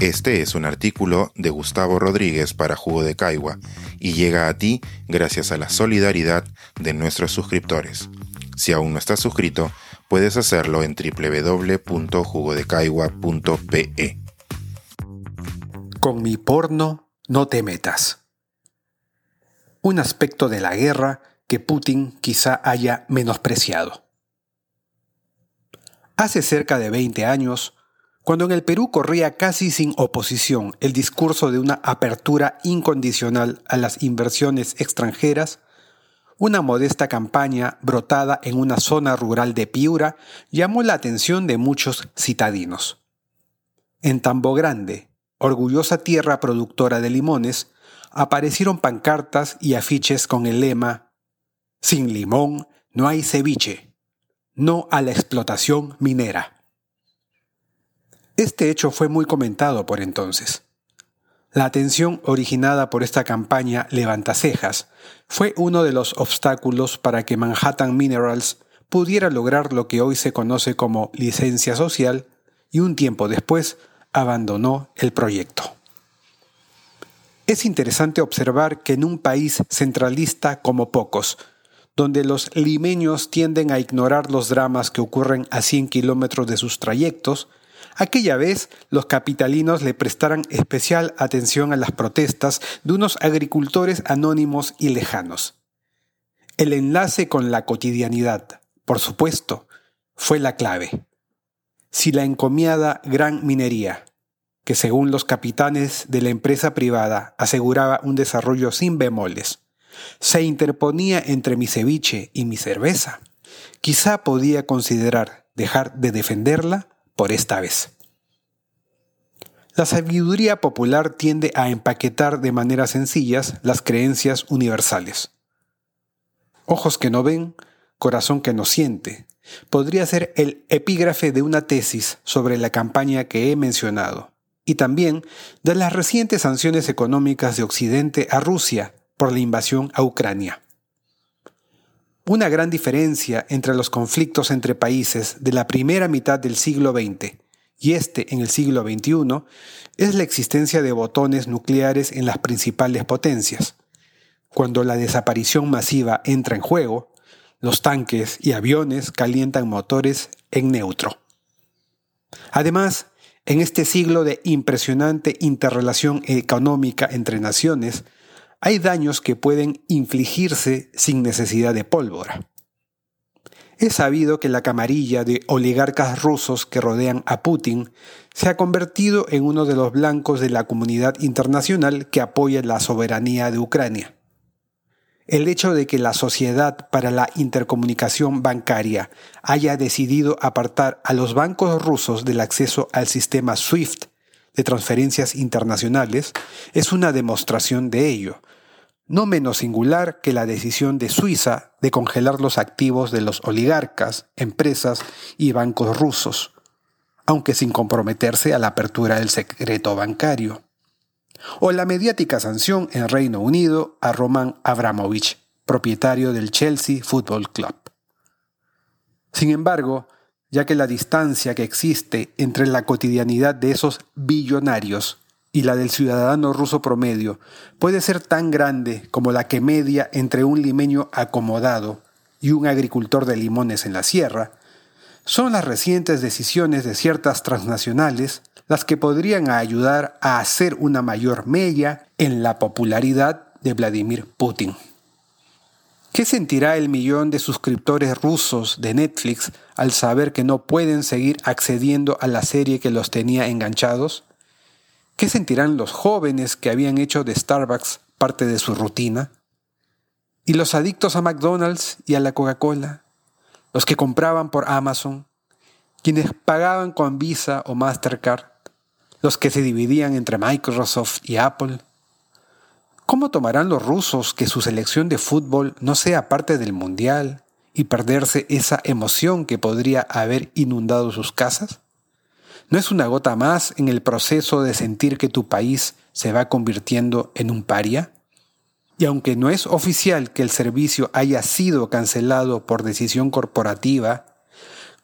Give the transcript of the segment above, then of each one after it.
Este es un artículo de Gustavo Rodríguez para Jugo de Caigua y llega a ti gracias a la solidaridad de nuestros suscriptores. Si aún no estás suscrito, puedes hacerlo en www.jugodecaigua.pe. Con mi porno no te metas. Un aspecto de la guerra que Putin quizá haya menospreciado. Hace cerca de 20 años, cuando en el Perú corría casi sin oposición el discurso de una apertura incondicional a las inversiones extranjeras, una modesta campaña brotada en una zona rural de Piura llamó la atención de muchos citadinos. En Tambo Grande, orgullosa tierra productora de limones, aparecieron pancartas y afiches con el lema Sin limón no hay ceviche no a la explotación minera. Este hecho fue muy comentado por entonces. La atención originada por esta campaña levantacejas fue uno de los obstáculos para que Manhattan Minerals pudiera lograr lo que hoy se conoce como licencia social y un tiempo después abandonó el proyecto. Es interesante observar que en un país centralista como pocos, donde los limeños tienden a ignorar los dramas que ocurren a 100 kilómetros de sus trayectos, aquella vez los capitalinos le prestaran especial atención a las protestas de unos agricultores anónimos y lejanos. El enlace con la cotidianidad, por supuesto, fue la clave. Si la encomiada gran minería, que según los capitanes de la empresa privada aseguraba un desarrollo sin bemoles, se interponía entre mi ceviche y mi cerveza, quizá podía considerar dejar de defenderla por esta vez. La sabiduría popular tiende a empaquetar de maneras sencillas las creencias universales. Ojos que no ven, corazón que no siente, podría ser el epígrafe de una tesis sobre la campaña que he mencionado, y también de las recientes sanciones económicas de Occidente a Rusia por la invasión a Ucrania. Una gran diferencia entre los conflictos entre países de la primera mitad del siglo XX y este en el siglo XXI es la existencia de botones nucleares en las principales potencias. Cuando la desaparición masiva entra en juego, los tanques y aviones calientan motores en neutro. Además, en este siglo de impresionante interrelación económica entre naciones, hay daños que pueden infligirse sin necesidad de pólvora. Es sabido que la camarilla de oligarcas rusos que rodean a Putin se ha convertido en uno de los blancos de la comunidad internacional que apoya la soberanía de Ucrania. El hecho de que la Sociedad para la Intercomunicación Bancaria haya decidido apartar a los bancos rusos del acceso al sistema SWIFT de transferencias internacionales es una demostración de ello, no menos singular que la decisión de Suiza de congelar los activos de los oligarcas, empresas y bancos rusos, aunque sin comprometerse a la apertura del secreto bancario. O la mediática sanción en Reino Unido a Roman Abramovich, propietario del Chelsea Football Club. Sin embargo, ya que la distancia que existe entre la cotidianidad de esos billonarios y la del ciudadano ruso promedio puede ser tan grande como la que media entre un limeño acomodado y un agricultor de limones en la sierra, son las recientes decisiones de ciertas transnacionales las que podrían ayudar a hacer una mayor mella en la popularidad de Vladimir Putin. ¿Qué sentirá el millón de suscriptores rusos de Netflix al saber que no pueden seguir accediendo a la serie que los tenía enganchados? ¿Qué sentirán los jóvenes que habían hecho de Starbucks parte de su rutina? ¿Y los adictos a McDonald's y a la Coca-Cola? ¿Los que compraban por Amazon? ¿Quienes pagaban con Visa o Mastercard? ¿Los que se dividían entre Microsoft y Apple? ¿Cómo tomarán los rusos que su selección de fútbol no sea parte del Mundial y perderse esa emoción que podría haber inundado sus casas? ¿No es una gota más en el proceso de sentir que tu país se va convirtiendo en un paria? Y aunque no es oficial que el servicio haya sido cancelado por decisión corporativa,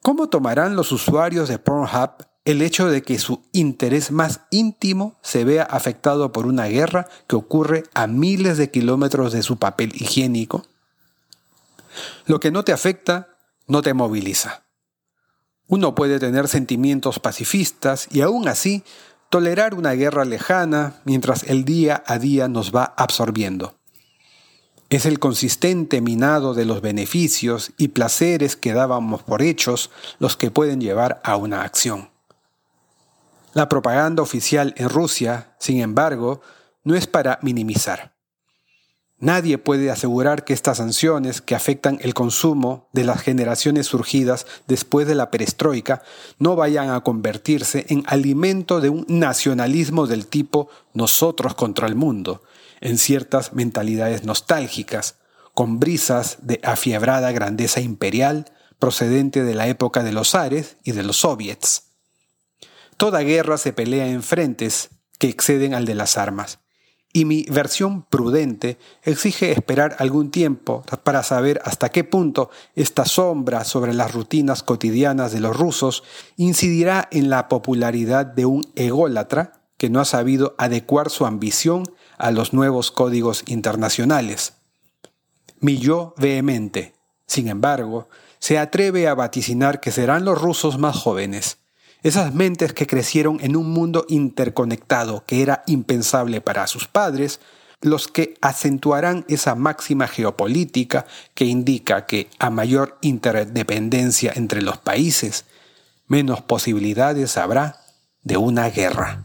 ¿cómo tomarán los usuarios de Pornhub el hecho de que su interés más íntimo se vea afectado por una guerra que ocurre a miles de kilómetros de su papel higiénico? Lo que no te afecta no te moviliza. Uno puede tener sentimientos pacifistas y aún así tolerar una guerra lejana mientras el día a día nos va absorbiendo. Es el consistente minado de los beneficios y placeres que dábamos por hechos los que pueden llevar a una acción. La propaganda oficial en Rusia, sin embargo, no es para minimizar. Nadie puede asegurar que estas sanciones que afectan el consumo de las generaciones surgidas después de la perestroika no vayan a convertirse en alimento de un nacionalismo del tipo nosotros contra el mundo, en ciertas mentalidades nostálgicas, con brisas de afiebrada grandeza imperial procedente de la época de los Ares y de los soviets. Toda guerra se pelea en frentes que exceden al de las armas y mi versión prudente exige esperar algún tiempo para saber hasta qué punto esta sombra sobre las rutinas cotidianas de los rusos incidirá en la popularidad de un ególatra que no ha sabido adecuar su ambición a los nuevos códigos internacionales. Mi yo vehemente, sin embargo, se atreve a vaticinar que serán los rusos más jóvenes, esas mentes que crecieron en un mundo interconectado que era impensable para sus padres, los que acentuarán esa máxima geopolítica que indica que a mayor interdependencia entre los países, menos posibilidades habrá de una guerra.